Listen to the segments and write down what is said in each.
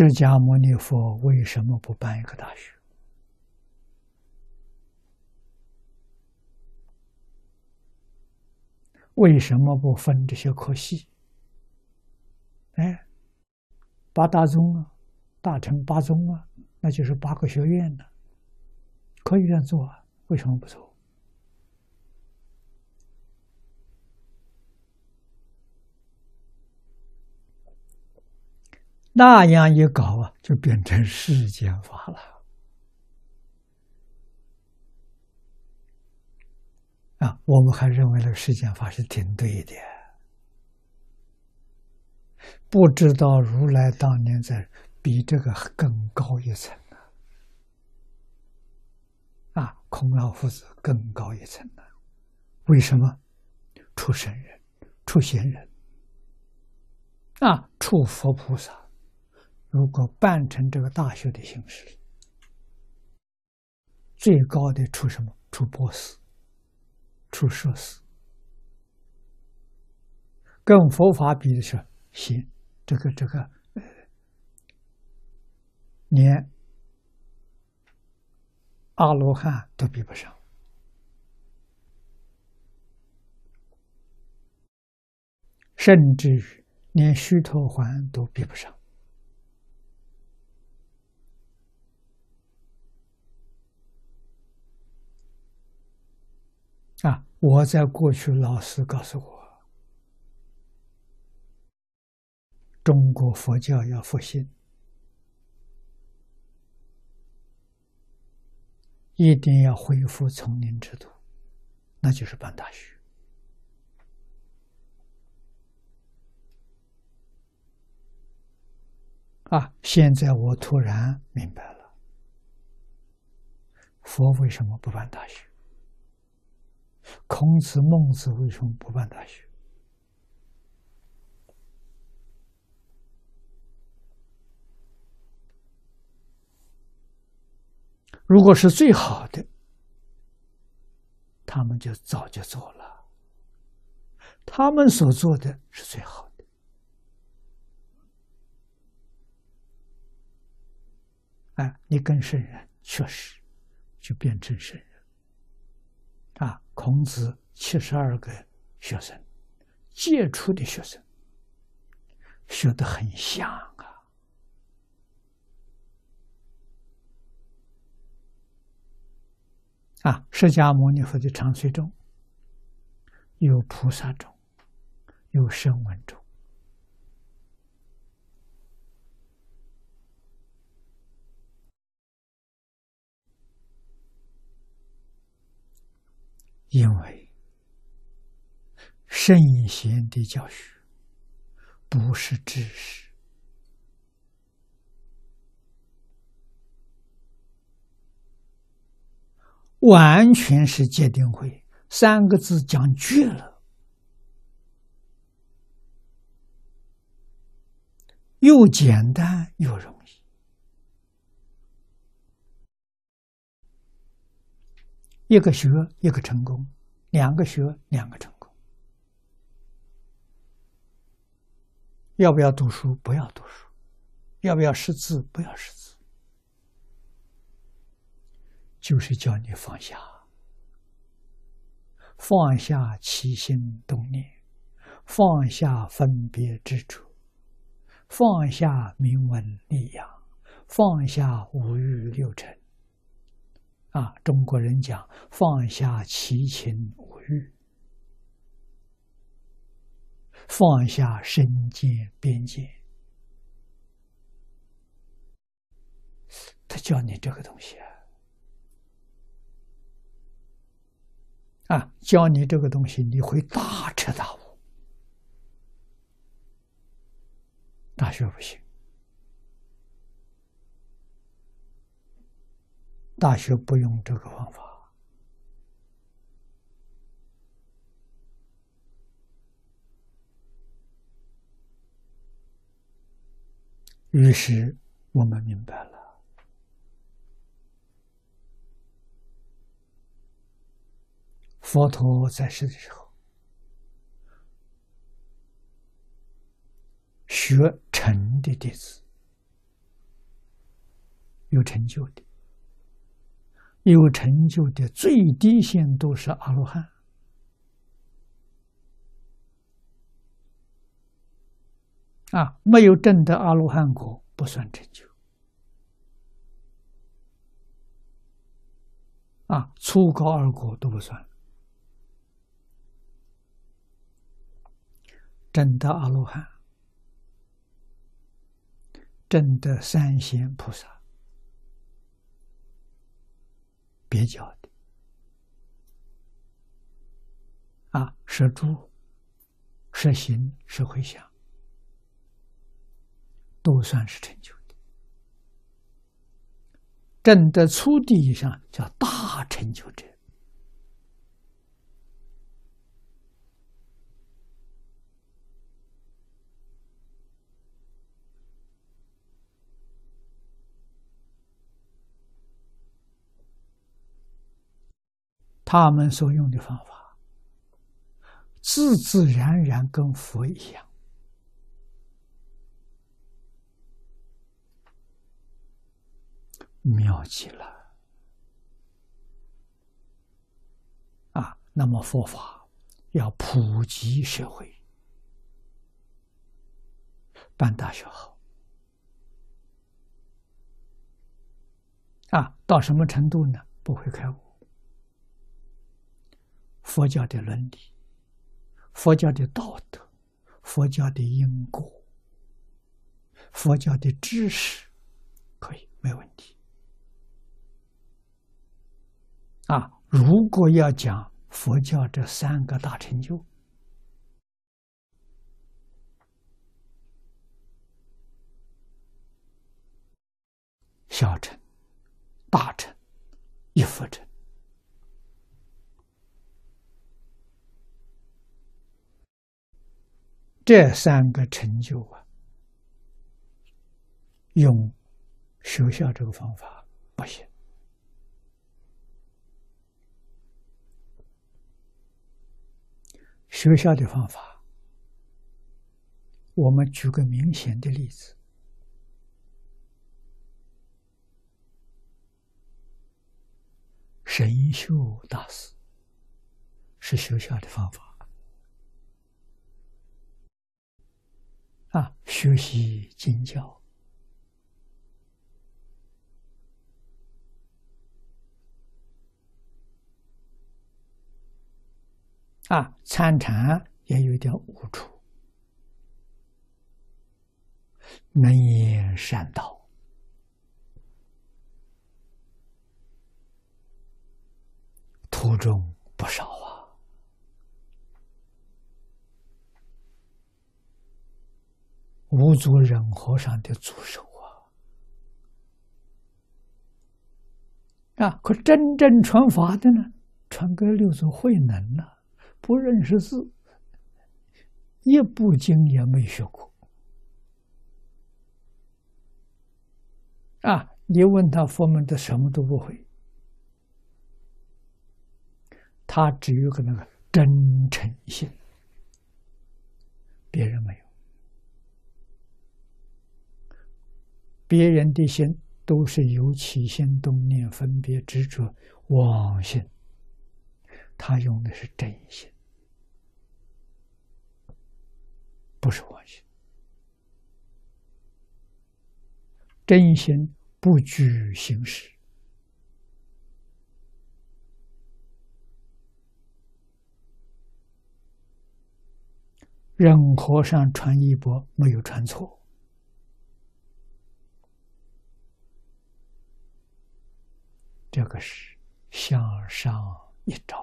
释迦牟尼佛为什么不办一个大学？为什么不分这些科系？哎，八大宗啊，大乘八宗啊，那就是八个学院呢，可以这样做啊，为什么不做？那样一搞啊，就变成世间法了。啊，我们还认为那个世间法是挺对的，不知道如来当年在比这个更高一层呢。啊，孔老夫子更高一层呢？为什么？出圣人，出贤人，啊，出佛菩萨。如果办成这个大学的形式，最高的出什么？出博士，出硕士。跟佛法比的是，行，这个这个，呃连阿罗汉都比不上，甚至于连须陀洹都比不上。啊！我在过去，老师告诉我，中国佛教要复兴，一定要恢复丛林制度，那就是办大学。啊！现在我突然明白了，佛为什么不办大学？孔子、孟子为什么不办大学？如果是最好的，他们就早就做了。他们所做的是最好的。哎，你跟圣人确实就变成圣人。孔子七十二个学生，杰出的学生，学得很像啊！啊，释迦牟尼佛的长随中有菩萨中，有声闻中。因为圣贤的教学不是知识，完全是界定会三个字讲绝了，又简单又容易，一个学一个成功，两个学两个成功。要不要读书？不要读书。要不要识字？不要识字。就是叫你放下，放下起心动念，放下分别执着，放下名闻利养，放下五欲六尘。啊，中国人讲放下七情五欲，放下身界边界，他教你这个东西啊，啊，教你这个东西，你会大彻大悟。大学不行。大学不用这个方法，于是我们明白了，佛陀在世的时候，学成的弟子有成就的，有成就的最低限度是阿罗汉。啊，没有证得阿罗汉果，不算成就。啊，初高二果都不算。证得阿罗汉，证得三贤菩萨，别教的。啊，舍诸、舍行、舍回向。都算是成就的，正得初地以上叫大成就者。他们所用的方法，自自然然跟佛一样。妙极了啊！那么佛法要普及社会，办大学好啊！到什么程度呢？不会开悟。佛教的伦理、佛教的道德、佛教的因果、佛教的知识，可以没问题。啊，如果要讲佛教这三个大成就，小乘、大乘、一佛乘，这三个成就啊，用学校这个方法不行。学校的方法，我们举个明显的例子：神秀大师是学校的方法啊，学习经教。啊，参禅也有点无处，能言善道，途中不少啊。无足人和尚的助手啊！啊，可真正传法的呢，传给六祖慧能了。不认识字，一部经也没学过。啊，你问他佛门的什么都不会，他只有个那个真诚心，别人没有，别人的心都是由起心动念、分别执着、妄心。他用的是真心，不是妄心。真心不拘形式，任和尚传衣钵没有传错，这个是向上一招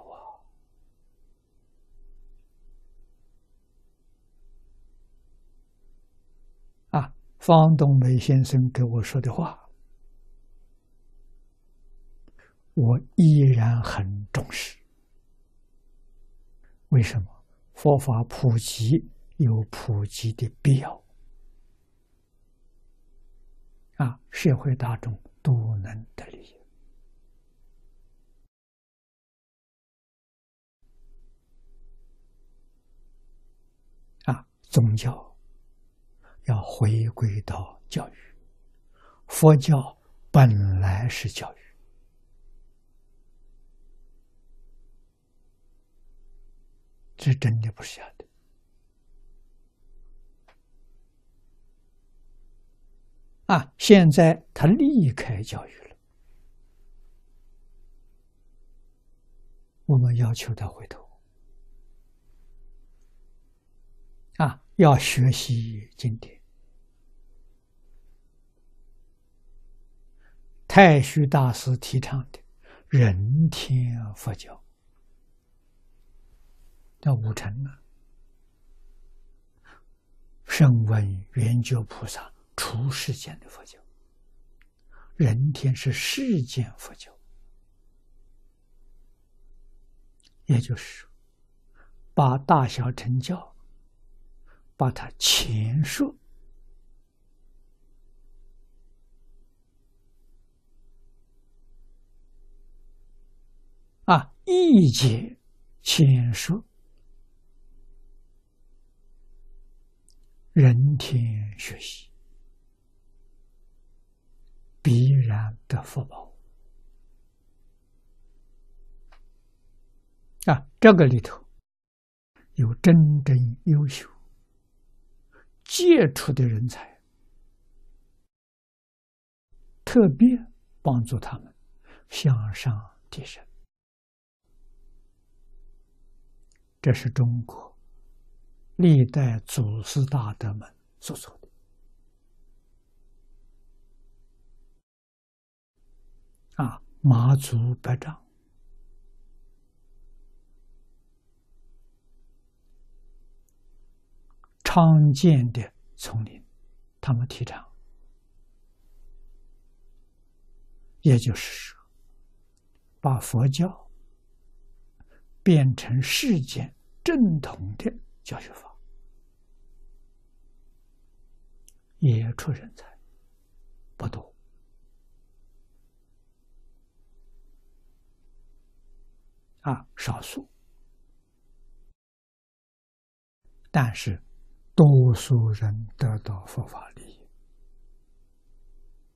啊。啊方东梅先生给我说的话，我依然很重视。为什么？佛法普及有普及的必要啊！社会大众宗教。要回归到教育，佛教本来是教育。这真的不是假的啊！现在他离开教育了，我们要求他回头要学习经典。太虚大师提倡的人天佛教。叫五尘呢？声闻圆觉菩萨出世间的佛教，人天是世间佛教，也就是把大小乘教，把它前述啊，一节前述。人天学习，必然得福报啊！这个里头有真正优秀、杰出的人才，特别帮助他们向上提升。这是中国。历代祖师大德们所做的啊，马祖百丈常见的丛林，他们提倡，也就是说，把佛教变成世间正统的教学法。也出人才，不多啊，少数，但是多数人得到佛法。